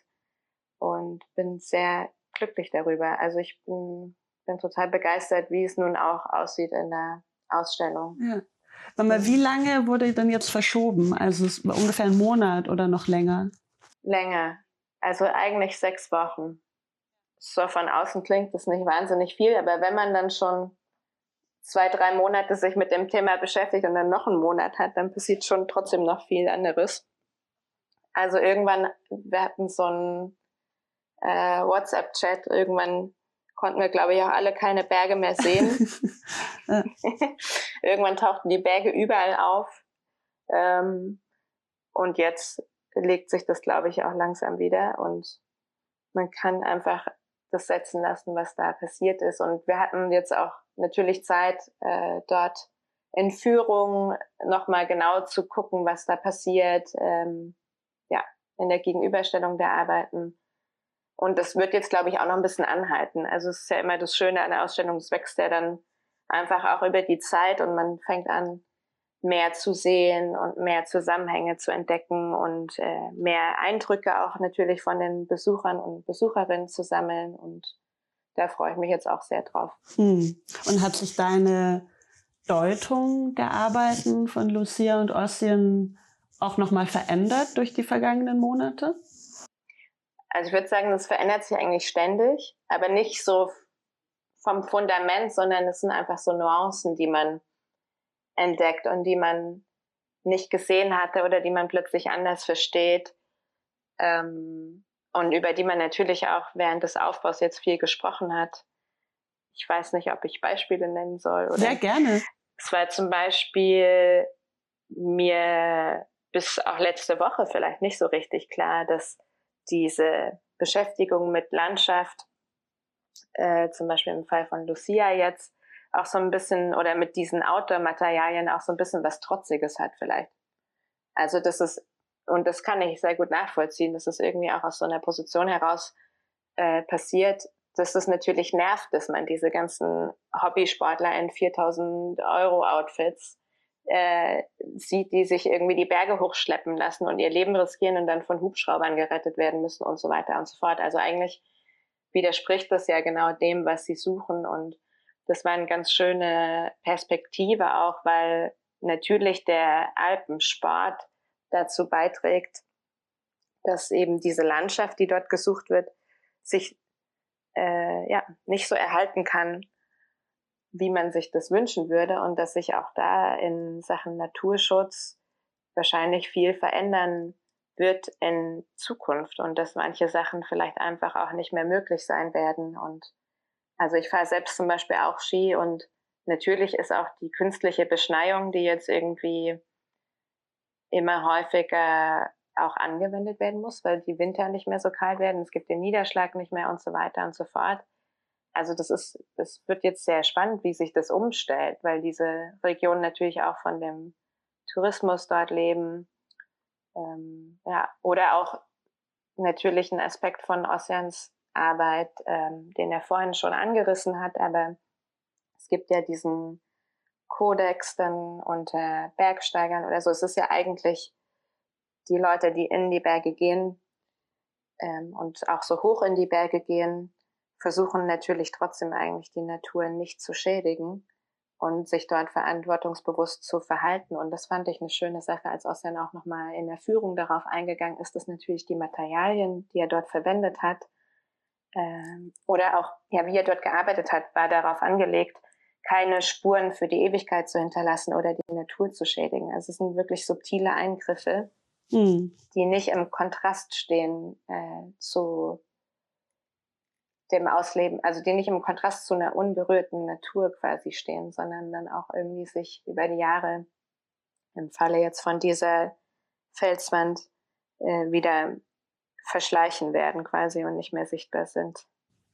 und bin sehr glücklich darüber. Also ich bin bin total begeistert, wie es nun auch aussieht in der Ausstellung. Ja. Mal, wie lange wurde denn jetzt verschoben? Also ungefähr einen Monat oder noch länger? Länger. Also eigentlich sechs Wochen. So von außen klingt das nicht wahnsinnig viel, aber wenn man dann schon zwei, drei Monate sich mit dem Thema beschäftigt und dann noch einen Monat hat, dann passiert schon trotzdem noch viel anderes. Also irgendwann, wir hatten so einen äh, WhatsApp-Chat, irgendwann konnten wir, glaube ich, auch alle keine Berge mehr sehen. [laughs] [laughs] Irgendwann tauchten die Berge überall auf. Ähm, und jetzt legt sich das, glaube ich, auch langsam wieder. Und man kann einfach das setzen lassen, was da passiert ist. Und wir hatten jetzt auch natürlich Zeit, äh, dort in Führung nochmal genau zu gucken, was da passiert. Ähm, ja, in der Gegenüberstellung der Arbeiten und das wird jetzt, glaube ich, auch noch ein bisschen anhalten. Also es ist ja immer das Schöne an der Ausstellung, es wächst ja dann einfach auch über die Zeit und man fängt an, mehr zu sehen und mehr Zusammenhänge zu entdecken und äh, mehr Eindrücke auch natürlich von den Besuchern und Besucherinnen zu sammeln. Und da freue ich mich jetzt auch sehr drauf. Hm. Und hat sich deine Deutung der Arbeiten von Lucia und Ossien auch nochmal verändert durch die vergangenen Monate? Also ich würde sagen, das verändert sich eigentlich ständig, aber nicht so vom Fundament, sondern es sind einfach so Nuancen, die man entdeckt und die man nicht gesehen hatte oder die man plötzlich anders versteht ähm, und über die man natürlich auch während des Aufbaus jetzt viel gesprochen hat. Ich weiß nicht, ob ich Beispiele nennen soll. Oder? Sehr gerne. Es war zum Beispiel mir bis auch letzte Woche vielleicht nicht so richtig klar, dass diese Beschäftigung mit Landschaft, äh, zum Beispiel im Fall von Lucia jetzt, auch so ein bisschen oder mit diesen Outdoor-Materialien auch so ein bisschen was Trotziges hat vielleicht. Also das ist, und das kann ich sehr gut nachvollziehen, dass es irgendwie auch aus so einer Position heraus äh, passiert, dass es natürlich nervt, dass man diese ganzen Hobbysportler in 4000 Euro Outfits äh, sieht, die sich irgendwie die Berge hochschleppen lassen und ihr Leben riskieren und dann von Hubschraubern gerettet werden müssen und so weiter und so fort. Also eigentlich widerspricht das ja genau dem, was sie suchen und das war eine ganz schöne Perspektive auch, weil natürlich der Alpensport dazu beiträgt, dass eben diese Landschaft, die dort gesucht wird, sich äh, ja nicht so erhalten kann, wie man sich das wünschen würde und dass sich auch da in Sachen Naturschutz wahrscheinlich viel verändern wird in Zukunft und dass manche Sachen vielleicht einfach auch nicht mehr möglich sein werden. Und also ich fahre selbst zum Beispiel auch Ski und natürlich ist auch die künstliche Beschneiung, die jetzt irgendwie immer häufiger auch angewendet werden muss, weil die Winter nicht mehr so kalt werden, es gibt den Niederschlag nicht mehr und so weiter und so fort also das ist, das wird jetzt sehr spannend, wie sich das umstellt, weil diese Regionen natürlich auch von dem Tourismus dort leben. Ähm, ja, oder auch natürlich ein Aspekt von Ossians Arbeit, ähm, den er vorhin schon angerissen hat, aber es gibt ja diesen Kodex dann unter Bergsteigern oder so. Es ist ja eigentlich die Leute, die in die Berge gehen ähm, und auch so hoch in die Berge gehen, versuchen natürlich trotzdem eigentlich die Natur nicht zu schädigen und sich dort verantwortungsbewusst zu verhalten. Und das fand ich eine schöne Sache, als Ossian auch nochmal in der Führung darauf eingegangen ist, dass natürlich die Materialien, die er dort verwendet hat, ähm, oder auch, ja, wie er dort gearbeitet hat, war darauf angelegt, keine Spuren für die Ewigkeit zu hinterlassen oder die Natur zu schädigen. Also es sind wirklich subtile Eingriffe, mhm. die nicht im Kontrast stehen äh, zu dem Ausleben, also die nicht im Kontrast zu einer unberührten Natur quasi stehen, sondern dann auch irgendwie sich über die Jahre im Falle jetzt von dieser Felswand äh, wieder verschleichen werden quasi und nicht mehr sichtbar sind.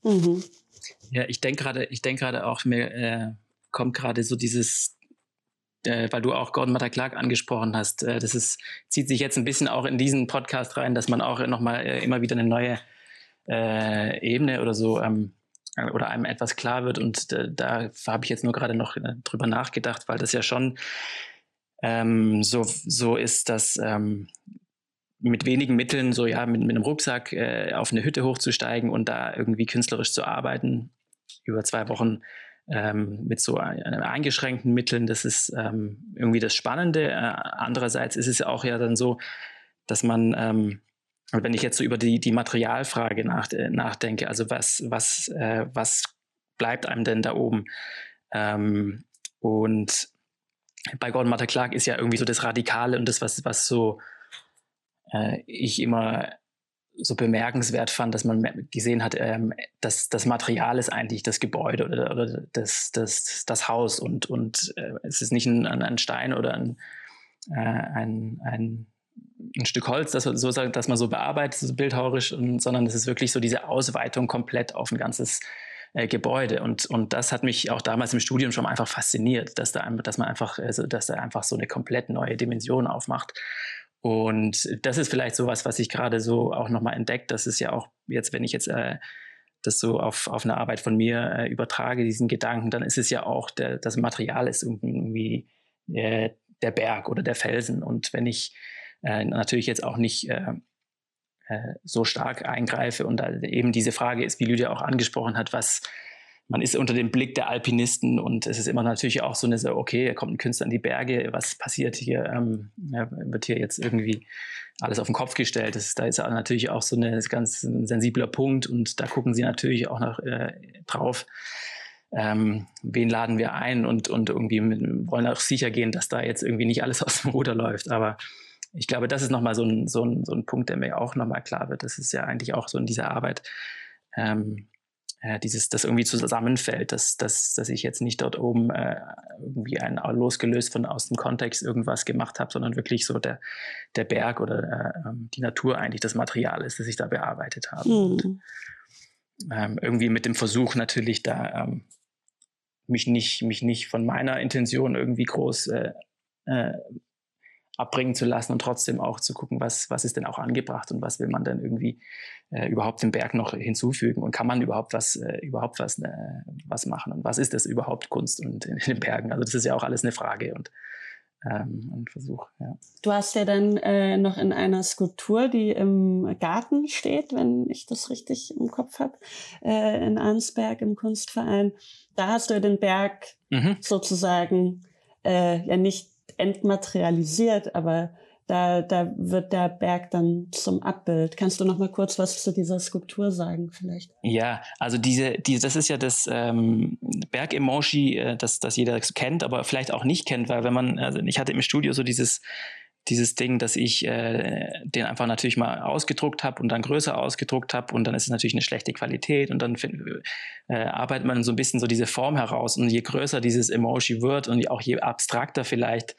Mhm. Ja, ich denke gerade, ich denke gerade auch, mir äh, kommt gerade so dieses, äh, weil du auch Gordon Matter Clark angesprochen hast, äh, das ist, zieht sich jetzt ein bisschen auch in diesen Podcast rein, dass man auch nochmal äh, immer wieder eine neue äh, Ebene oder so ähm, oder einem etwas klar wird. Und äh, da habe ich jetzt nur gerade noch äh, drüber nachgedacht, weil das ja schon ähm, so, so ist, dass ähm, mit wenigen Mitteln, so ja, mit, mit einem Rucksack äh, auf eine Hütte hochzusteigen und da irgendwie künstlerisch zu arbeiten, über zwei Wochen ähm, mit so eingeschränkten Mitteln, das ist ähm, irgendwie das Spannende. Äh, andererseits ist es auch ja dann so, dass man ähm, wenn ich jetzt so über die, die Materialfrage nach, äh, nachdenke, also was, was, äh, was bleibt einem denn da oben? Ähm, und bei Gordon Matter Clark ist ja irgendwie so das Radikale und das, was, was so äh, ich immer so bemerkenswert fand, dass man gesehen hat, ähm, dass das Material ist eigentlich das Gebäude oder, oder das, das, das Haus und, und äh, es ist nicht ein, ein Stein oder ein, äh, ein, ein ein Stück Holz, das, so, dass man so bearbeitet, so bildhauerisch, und, sondern es ist wirklich so diese Ausweitung komplett auf ein ganzes äh, Gebäude. Und, und das hat mich auch damals im Studium schon einfach fasziniert, dass, da, dass man einfach, also, dass da einfach so eine komplett neue Dimension aufmacht. Und das ist vielleicht sowas, was ich gerade so auch nochmal entdeckt. Das ist ja auch jetzt, wenn ich jetzt äh, das so auf, auf eine Arbeit von mir äh, übertrage, diesen Gedanken, dann ist es ja auch, der, das Material ist irgendwie äh, der Berg oder der Felsen. Und wenn ich äh, natürlich jetzt auch nicht äh, äh, so stark eingreife. Und eben diese Frage ist, wie Lydia auch angesprochen hat, was man ist unter dem Blick der Alpinisten und es ist immer natürlich auch so eine, okay, kommt ein Künstler in die Berge, was passiert hier? Ähm, ja, wird hier jetzt irgendwie alles auf den Kopf gestellt? Das, da ist natürlich auch so eine ganz ein sensibler Punkt und da gucken sie natürlich auch noch äh, drauf. Ähm, wen laden wir ein und, und irgendwie wollen auch sicher gehen, dass da jetzt irgendwie nicht alles [laughs] aus dem Ruder läuft. Aber ich glaube, das ist nochmal so ein, so, ein, so ein Punkt, der mir auch nochmal klar wird. Das ist ja eigentlich auch so in dieser Arbeit, ähm, äh, dieses, das irgendwie zusammenfällt, dass, dass, dass ich jetzt nicht dort oben äh, irgendwie ein losgelöst von aus dem Kontext irgendwas gemacht habe, sondern wirklich so der, der Berg oder äh, ähm, die Natur eigentlich das Material ist, das ich da bearbeitet habe. Mhm. Und, ähm, irgendwie mit dem Versuch natürlich da ähm, mich nicht, mich nicht von meiner Intention irgendwie groß äh, äh, abbringen zu lassen und trotzdem auch zu gucken, was, was ist denn auch angebracht und was will man denn irgendwie äh, überhaupt dem Berg noch hinzufügen und kann man überhaupt was, äh, überhaupt was, äh, was machen und was ist das überhaupt Kunst und in, in, den Bergen? Also das ist ja auch alles eine Frage und ähm, ein Versuch. Ja. Du hast ja dann äh, noch in einer Skulptur, die im Garten steht, wenn ich das richtig im Kopf habe, äh, in Arnsberg im Kunstverein, da hast du den Berg mhm. sozusagen äh, ja nicht entmaterialisiert, aber da, da wird der Berg dann zum Abbild. Kannst du noch mal kurz was zu dieser Skulptur sagen, vielleicht? Ja, also diese, diese das ist ja das ähm, Berg-Emoji, äh, das, das jeder kennt, aber vielleicht auch nicht kennt, weil wenn man, also ich hatte im Studio so dieses dieses Ding, dass ich äh, den einfach natürlich mal ausgedruckt habe und dann größer ausgedruckt habe und dann ist es natürlich eine schlechte Qualität und dann find, äh, arbeitet man so ein bisschen so diese Form heraus und je größer dieses Emoji wird und auch je abstrakter vielleicht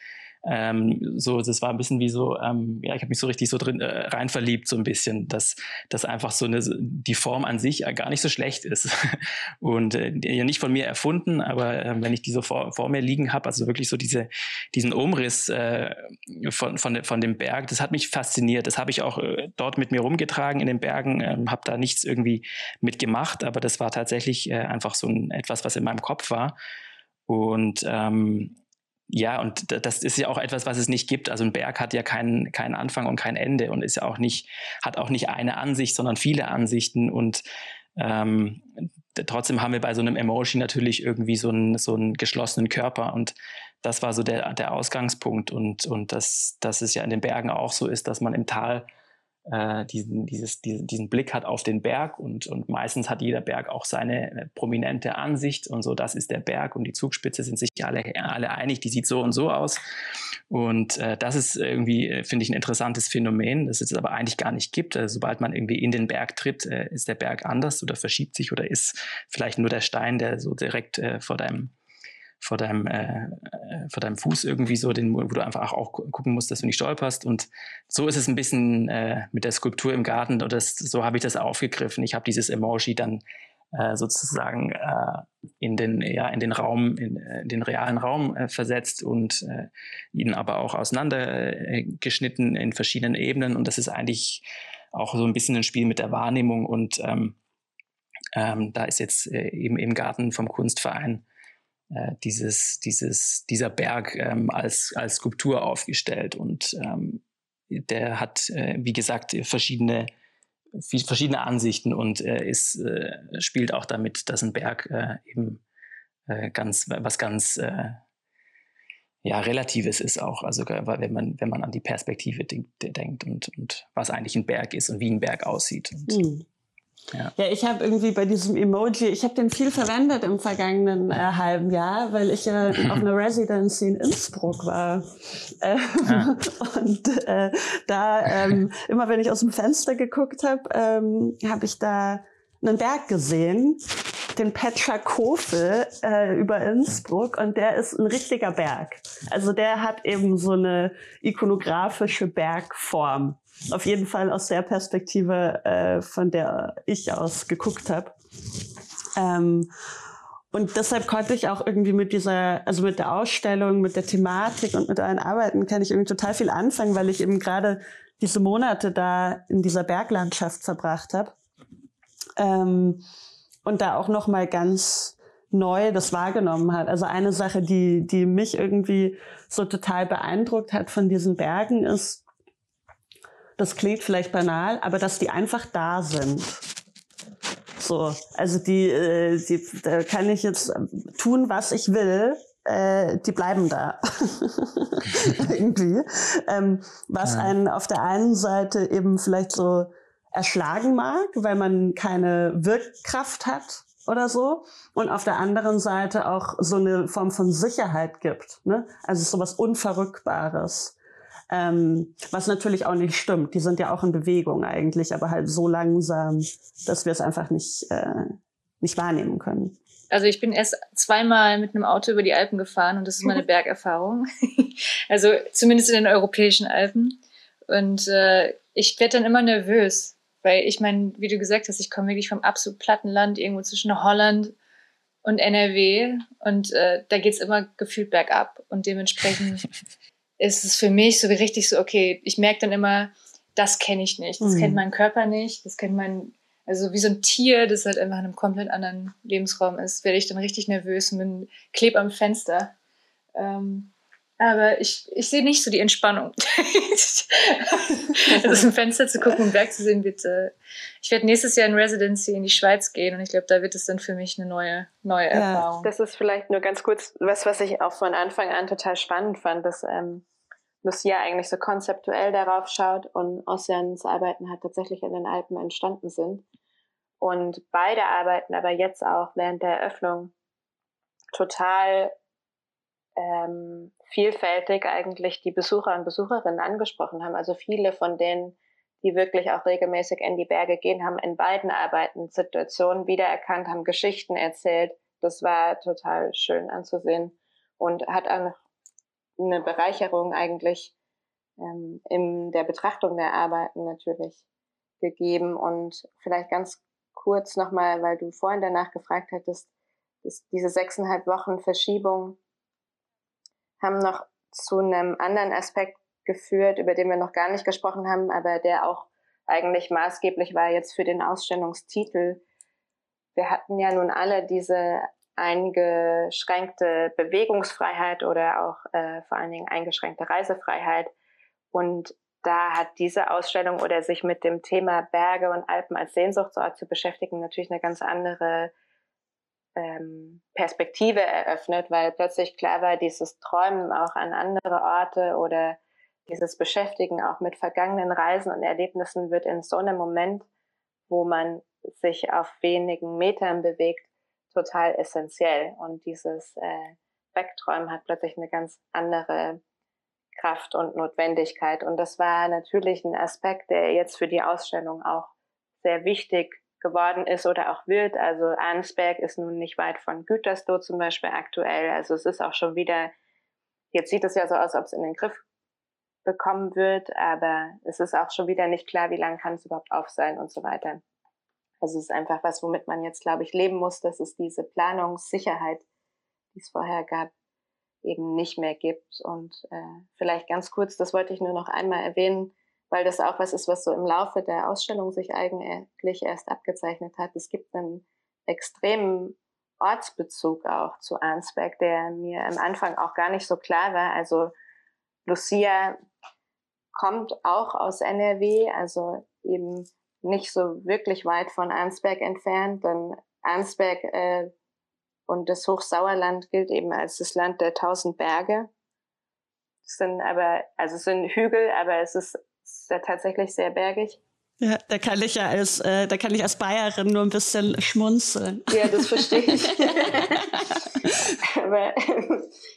ähm, so, das war ein bisschen wie so, ähm, ja, ich habe mich so richtig so drin äh, rein verliebt, so ein bisschen, dass, dass einfach so eine, die Form an sich gar nicht so schlecht ist. [laughs] Und äh, ja nicht von mir erfunden, aber äh, wenn ich die so vor, vor mir liegen habe, also wirklich so diese, diesen Umriss äh, von, von, von dem Berg, das hat mich fasziniert. Das habe ich auch äh, dort mit mir rumgetragen in den Bergen, ähm, habe da nichts irgendwie mitgemacht, aber das war tatsächlich äh, einfach so ein, etwas, was in meinem Kopf war. Und ähm, ja, und das ist ja auch etwas, was es nicht gibt. Also ein Berg hat ja keinen, keinen Anfang und kein Ende und ist ja auch nicht, hat auch nicht eine Ansicht, sondern viele Ansichten. Und ähm, trotzdem haben wir bei so einem Emoji natürlich irgendwie so einen, so einen geschlossenen Körper. Und das war so der, der Ausgangspunkt. Und, und dass, dass es ja in den Bergen auch so ist, dass man im Tal äh, diesen, dieses, diesen, diesen Blick hat auf den Berg und, und meistens hat jeder Berg auch seine äh, prominente Ansicht und so, das ist der Berg und die Zugspitze sind sich alle, alle einig, die sieht so und so aus. Und äh, das ist irgendwie, äh, finde ich, ein interessantes Phänomen, das es aber eigentlich gar nicht gibt. Also, sobald man irgendwie in den Berg tritt, äh, ist der Berg anders oder verschiebt sich oder ist vielleicht nur der Stein, der so direkt äh, vor deinem vor deinem, äh, äh, vor deinem Fuß irgendwie so, den, wo du einfach auch gucken musst, dass du nicht stolperst. Und so ist es ein bisschen äh, mit der Skulptur im Garten das, so habe ich das aufgegriffen. Ich habe dieses Emoji dann äh, sozusagen äh, in, den, ja, in den Raum, in, äh, in den realen Raum versetzt und ihn aber auch auseinandergeschnitten in verschiedenen Ebenen. Und das ist eigentlich auch so ein bisschen ein Spiel mit der Wahrnehmung und ähm, ähm, da ist jetzt eben im Garten vom Kunstverein äh, dieses, dieses, dieser Berg ähm, als, als Skulptur aufgestellt. Und ähm, der hat, äh, wie gesagt, verschiedene, verschiedene Ansichten und äh, ist, äh, spielt auch damit, dass ein Berg äh, eben äh, ganz, was ganz ja, Relatives ist auch. Also wenn man, wenn man an die Perspektive denkt und, und was eigentlich ein Berg ist und wie ein Berg aussieht. Und, mhm. Ja, ja ich habe irgendwie bei diesem Emoji, ich habe den viel verwendet im vergangenen äh, halben Jahr, weil ich ja [clears throat] auf einer Residency in Innsbruck war. Ähm, ah. [laughs] Und äh, da, ähm, [laughs] immer wenn ich aus dem Fenster geguckt habe, ähm, habe ich da einen Berg gesehen, den Petra Kofel äh, über Innsbruck und der ist ein richtiger Berg. Also der hat eben so eine ikonografische Bergform. Auf jeden Fall aus der Perspektive, äh, von der ich aus geguckt habe. Ähm, und deshalb konnte ich auch irgendwie mit dieser, also mit der Ausstellung, mit der Thematik und mit euren Arbeiten kann ich irgendwie total viel anfangen, weil ich eben gerade diese Monate da in dieser Berglandschaft verbracht habe. Ähm, und da auch noch mal ganz neu das wahrgenommen hat. Also eine Sache, die, die mich irgendwie so total beeindruckt hat von diesen Bergen ist, das klingt vielleicht banal, aber dass die einfach da sind. So, also die, äh, die da kann ich jetzt tun, was ich will. Äh, die bleiben da [laughs] irgendwie. Ähm, was ja. einen auf der einen Seite eben vielleicht so erschlagen mag, weil man keine Wirkkraft hat oder so. Und auf der anderen Seite auch so eine Form von Sicherheit gibt. Ne? Also sowas Unverrückbares. Ähm, was natürlich auch nicht stimmt. Die sind ja auch in Bewegung eigentlich, aber halt so langsam, dass wir es einfach nicht, äh, nicht wahrnehmen können. Also ich bin erst zweimal mit einem Auto über die Alpen gefahren und das ist meine [laughs] Bergerfahrung. [laughs] also zumindest in den europäischen Alpen. Und äh, ich werde dann immer nervös, weil ich meine, wie du gesagt hast, ich komme wirklich vom absolut platten Land, irgendwo zwischen Holland und NRW und äh, da es immer gefühlt bergab und dementsprechend [laughs] ist es für mich so richtig so, okay, ich merke dann immer, das kenne ich nicht, das mhm. kennt mein Körper nicht, das kennt mein, also wie so ein Tier, das halt einfach in einem komplett anderen Lebensraum ist, werde ich dann richtig nervös und bin kleb am Fenster. Ähm, aber ich, ich sehe nicht so die Entspannung. [laughs] also aus dem Fenster zu gucken und Berg zu sehen, bitte. Ich werde nächstes Jahr in Residency in die Schweiz gehen und ich glaube, da wird es dann für mich eine neue, neue ja. Erfahrung. Das ist vielleicht nur ganz kurz was, was ich auch von Anfang an total spannend fand, dass ähm, Lucia eigentlich so konzeptuell darauf schaut und Ossians Arbeiten halt tatsächlich in den Alpen entstanden sind. Und beide Arbeiten aber jetzt auch während der Eröffnung total ähm, vielfältig eigentlich die Besucher und Besucherinnen angesprochen haben. Also viele von denen, die wirklich auch regelmäßig in die Berge gehen, haben in beiden Arbeiten Situationen wiedererkannt, haben Geschichten erzählt. Das war total schön anzusehen und hat auch eine Bereicherung eigentlich ähm, in der Betrachtung der Arbeiten natürlich gegeben. Und vielleicht ganz kurz nochmal, weil du vorhin danach gefragt hattest, ist diese sechseinhalb Wochen Verschiebung haben noch zu einem anderen Aspekt geführt, über den wir noch gar nicht gesprochen haben, aber der auch eigentlich maßgeblich war jetzt für den Ausstellungstitel. Wir hatten ja nun alle diese eingeschränkte Bewegungsfreiheit oder auch äh, vor allen Dingen eingeschränkte Reisefreiheit. Und da hat diese Ausstellung oder sich mit dem Thema Berge und Alpen als Sehnsuchtsort zu beschäftigen natürlich eine ganz andere ähm, Perspektive eröffnet, weil plötzlich klar war, dieses Träumen auch an andere Orte oder dieses Beschäftigen auch mit vergangenen Reisen und Erlebnissen wird in so einem Moment, wo man sich auf wenigen Metern bewegt, total essentiell. Und dieses äh, Wegträumen hat plötzlich eine ganz andere Kraft und Notwendigkeit. Und das war natürlich ein Aspekt, der jetzt für die Ausstellung auch sehr wichtig geworden ist oder auch wird. Also Arnsberg ist nun nicht weit von Gütersloh zum Beispiel aktuell. Also es ist auch schon wieder, jetzt sieht es ja so aus, ob es in den Griff bekommen wird, aber es ist auch schon wieder nicht klar, wie lange kann es überhaupt auf sein und so weiter. Also es ist einfach was, womit man jetzt, glaube ich, leben muss, dass es diese Planungssicherheit, die es vorher gab, eben nicht mehr gibt. Und äh, vielleicht ganz kurz, das wollte ich nur noch einmal erwähnen, weil das auch was ist, was so im Laufe der Ausstellung sich eigentlich erst abgezeichnet hat. Es gibt einen extremen Ortsbezug auch zu Arnsberg, der mir am Anfang auch gar nicht so klar war. Also Lucia kommt auch aus NRW, also eben nicht so wirklich weit von Arnsberg entfernt. Denn Arnsberg äh, und das Hochsauerland gilt eben als das Land der tausend Berge. Es sind aber, also es sind Hügel, aber es ist ist ja tatsächlich sehr bergig. Ja, da kann ich ja als, äh, da kann ich als Bayerin nur ein bisschen schmunzeln. Ja, das verstehe ich. [laughs] Aber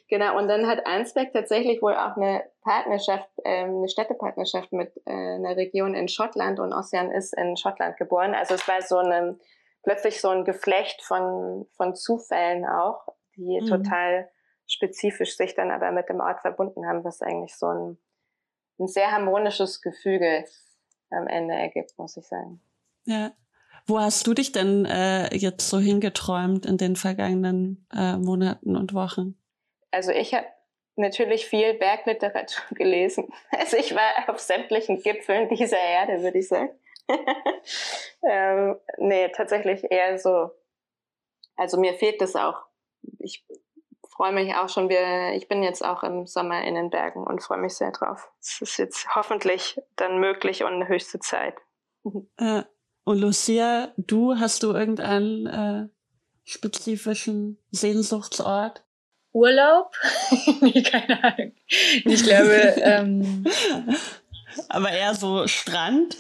genau, und dann hat Arnsberg tatsächlich wohl auch eine Partnerschaft, ähm, eine Städtepartnerschaft mit äh, einer Region in Schottland und Ossian ist in Schottland geboren. Also es war so eine, plötzlich so ein Geflecht von, von Zufällen auch, die mhm. total spezifisch sich dann aber mit dem Ort verbunden haben, was eigentlich so ein ein sehr harmonisches Gefüge am Ende ergibt, muss ich sagen. Ja. Wo hast du dich denn äh, jetzt so hingeträumt in den vergangenen äh, Monaten und Wochen? Also ich habe natürlich viel Bergliteratur [laughs] gelesen. Also ich war auf sämtlichen Gipfeln dieser Erde, würde ich sagen. [laughs] ähm, nee, tatsächlich eher so. Also mir fehlt das auch. Ich freue mich auch schon. Wir, ich bin jetzt auch im Sommer in den Bergen und freue mich sehr drauf. Es ist jetzt hoffentlich dann möglich und eine höchste Zeit. [laughs] Äh, und Lucia, du hast du irgendeinen äh, spezifischen Sehnsuchtsort? Urlaub? [laughs] nee, keine Ahnung. Ich glaube. ähm, [laughs] Aber eher so Strand?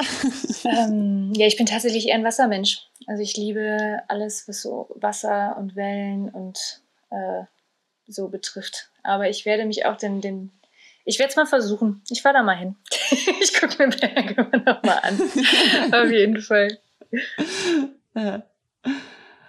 ähm, ja, ich bin tatsächlich eher ein Wassermensch. Also ich liebe alles, was so Wasser und Wellen und äh, so betrifft. Aber ich werde mich auch den, den ich werde es mal versuchen. Ich fahre da mal hin. [laughs] ich gucke mir Berge noch mal an. [laughs] Auf jeden Fall.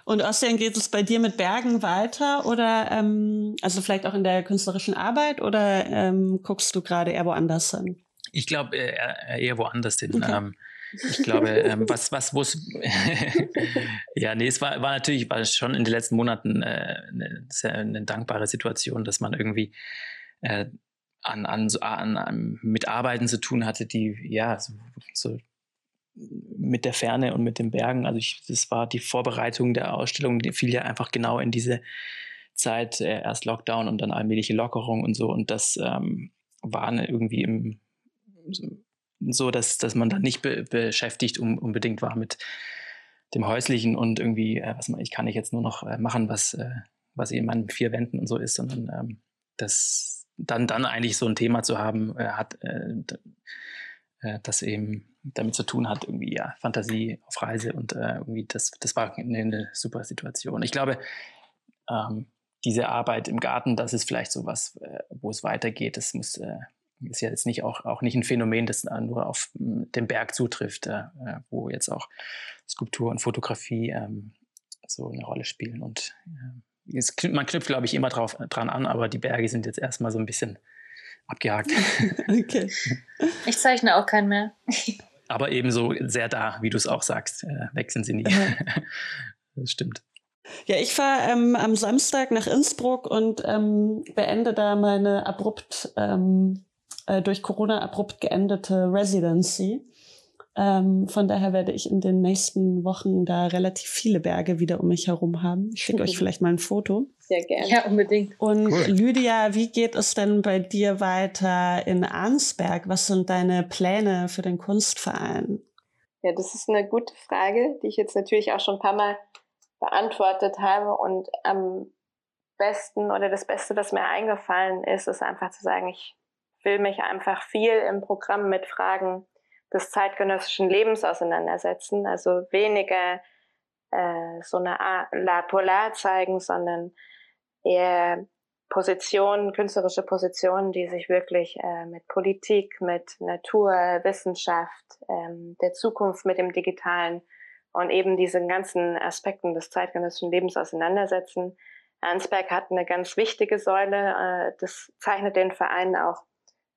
Und Ossian, geht es bei dir mit Bergen weiter oder ähm, also vielleicht auch in der künstlerischen Arbeit oder ähm, guckst du gerade eher woanders hin? Ich glaube äh, eher woanders hin. Okay. Ähm, ich glaube, ähm, was, was, wo es, [laughs] ja, nee, es war, war natürlich, war schon in den letzten Monaten äh, eine, sehr, eine dankbare Situation, dass man irgendwie äh, an, an, an, an, mit Arbeiten zu tun hatte, die, ja, so, so mit der Ferne und mit den Bergen. Also ich, das war die Vorbereitung der Ausstellung, die fiel ja einfach genau in diese Zeit, äh, erst Lockdown und dann allmähliche Lockerung und so. Und das ähm, war irgendwie im, so, dass, dass man dann nicht be beschäftigt um, unbedingt war mit dem Häuslichen und irgendwie, äh, was man, ich kann nicht jetzt nur noch äh, machen, was, äh, was in meinen vier Wänden und so ist, sondern ähm, das dann, dann eigentlich so ein Thema zu haben, äh, hat, äh, äh, das eben damit zu tun hat, irgendwie ja, Fantasie auf Reise und irgendwie das, das war eine, eine super Situation. Ich glaube, ähm, diese Arbeit im Garten, das ist vielleicht so was, wo es weitergeht. Das muss ist ja jetzt nicht auch, auch nicht ein Phänomen, das nur auf hm, den Berg zutrifft, äh, äh, wo jetzt auch Skulptur und Fotografie ähm, so eine Rolle spielen. Und äh, es, man knüpft, glaube ich, immer drauf, dran an, aber die Berge sind jetzt erstmal so ein bisschen abgehakt. [laughs] okay. [laughs] Ich zeichne auch keinen mehr. aber ebenso sehr da, wie du es auch sagst. Äh, sind sie nie. [laughs] das stimmt. Ja, ich fahre ähm, am Samstag nach Innsbruck und ähm, beende da meine abrupt ähm, äh, durch Corona abrupt geendete Residency. Ähm, von daher werde ich in den nächsten Wochen da relativ viele Berge wieder um mich herum haben. Ich schicke euch [laughs] vielleicht mal ein Foto. Sehr gerne. Ja, unbedingt. Und cool. Lydia, wie geht es denn bei dir weiter in Arnsberg? Was sind deine Pläne für den Kunstverein? Ja, das ist eine gute Frage, die ich jetzt natürlich auch schon ein paar Mal beantwortet habe. Und am besten oder das Beste, was mir eingefallen ist, ist einfach zu sagen, ich will mich einfach viel im Programm mit Fragen des zeitgenössischen Lebens auseinandersetzen. Also weniger äh, so eine La Polar zeigen, sondern eher Positionen, künstlerische Positionen, die sich wirklich äh, mit Politik, mit Natur, Wissenschaft, ähm, der Zukunft, mit dem Digitalen und eben diesen ganzen Aspekten des zeitgenössischen Lebens auseinandersetzen. Ernstberg hat eine ganz wichtige Säule, äh, das zeichnet den Verein auch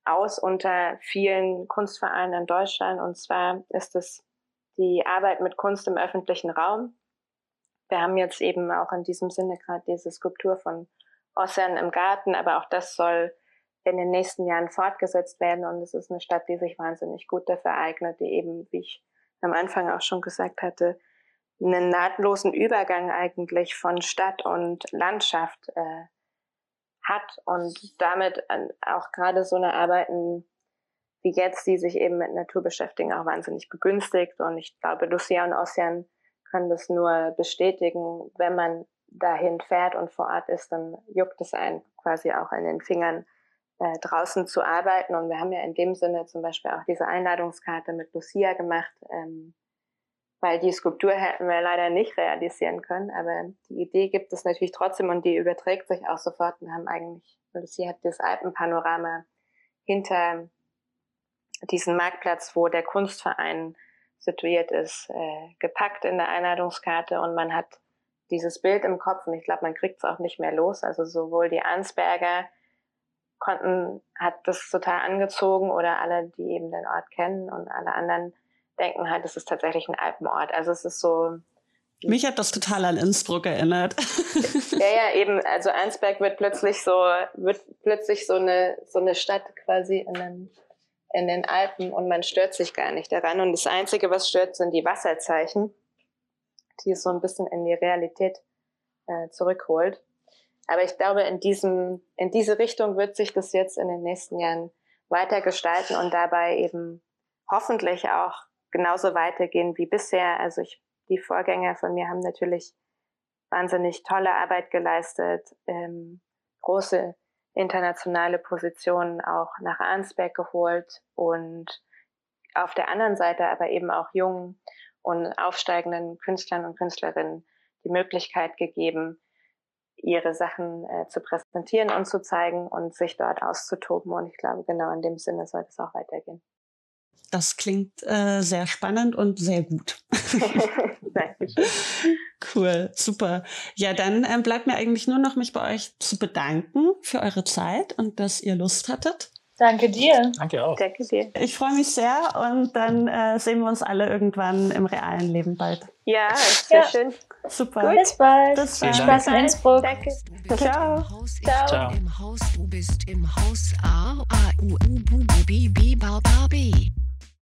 aus unter vielen Kunstvereinen in Deutschland. Und zwar ist es die Arbeit mit Kunst im öffentlichen Raum. Wir haben jetzt eben auch in diesem Sinne gerade diese Skulptur von Ossern im Garten, aber auch das soll in den nächsten Jahren fortgesetzt werden. Und es ist eine Stadt, die sich wahnsinnig gut dafür eignet, die eben, wie ich am Anfang auch schon gesagt hatte, einen nahtlosen Übergang eigentlich von Stadt und Landschaft äh, hat und damit auch gerade so eine Arbeiten wie jetzt, die sich eben mit Natur beschäftigen, auch wahnsinnig begünstigt. Und ich glaube, Lucia und Ossian können das nur bestätigen. Wenn man dahin fährt und vor Ort ist, dann juckt es einen quasi auch in den Fingern, äh, draußen zu arbeiten. Und wir haben ja in dem Sinne zum Beispiel auch diese Einladungskarte mit Lucia gemacht, ähm, weil die Skulptur hätten wir leider nicht realisieren können, aber die Idee gibt es natürlich trotzdem und die überträgt sich auch sofort. Wir haben eigentlich, Lucia hat das Alpenpanorama hinter diesen Marktplatz, wo der Kunstverein situiert ist, äh, gepackt in der Einladungskarte und man hat dieses Bild im Kopf und ich glaube, man kriegt es auch nicht mehr los. Also sowohl die Ansberger konnten, hat das total angezogen oder alle, die eben den Ort kennen und alle anderen denken halt, es ist tatsächlich ein Alpenort. Also es ist so. Mich hat das total an Innsbruck erinnert. [laughs] ja, ja, eben. Also Arnsberg wird plötzlich so, wird plötzlich so eine, so eine Stadt quasi in den, in den Alpen und man stört sich gar nicht daran. Und das Einzige, was stört, sind die Wasserzeichen, die es so ein bisschen in die Realität äh, zurückholt. Aber ich glaube, in diesem, in diese Richtung wird sich das jetzt in den nächsten Jahren weiter gestalten und dabei eben hoffentlich auch genauso weitergehen wie bisher. Also ich, die Vorgänger von mir haben natürlich wahnsinnig tolle Arbeit geleistet, ähm, große internationale Positionen auch nach Arnsberg geholt und auf der anderen Seite aber eben auch jungen und aufsteigenden Künstlern und Künstlerinnen die Möglichkeit gegeben, ihre Sachen äh, zu präsentieren und zu zeigen und sich dort auszutoben. Und ich glaube, genau in dem Sinne soll es auch weitergehen. Das klingt äh, sehr spannend und sehr gut. cool, super. Ja, dann ähm, bleibt mir eigentlich nur noch, mich bei euch zu bedanken für eure Zeit und dass ihr Lust hattet. Danke dir. Danke auch. Danke dir. Ich freue mich sehr und dann äh, sehen wir uns alle irgendwann im realen Leben bald. Ja, sehr ja. schön. Super. Gut. Bis bald. Bis bald. Spaß in Innsbruck. Danke. Ciao. Ciao. Im Haus, du bist im Haus A, A, U, U, B, B, B.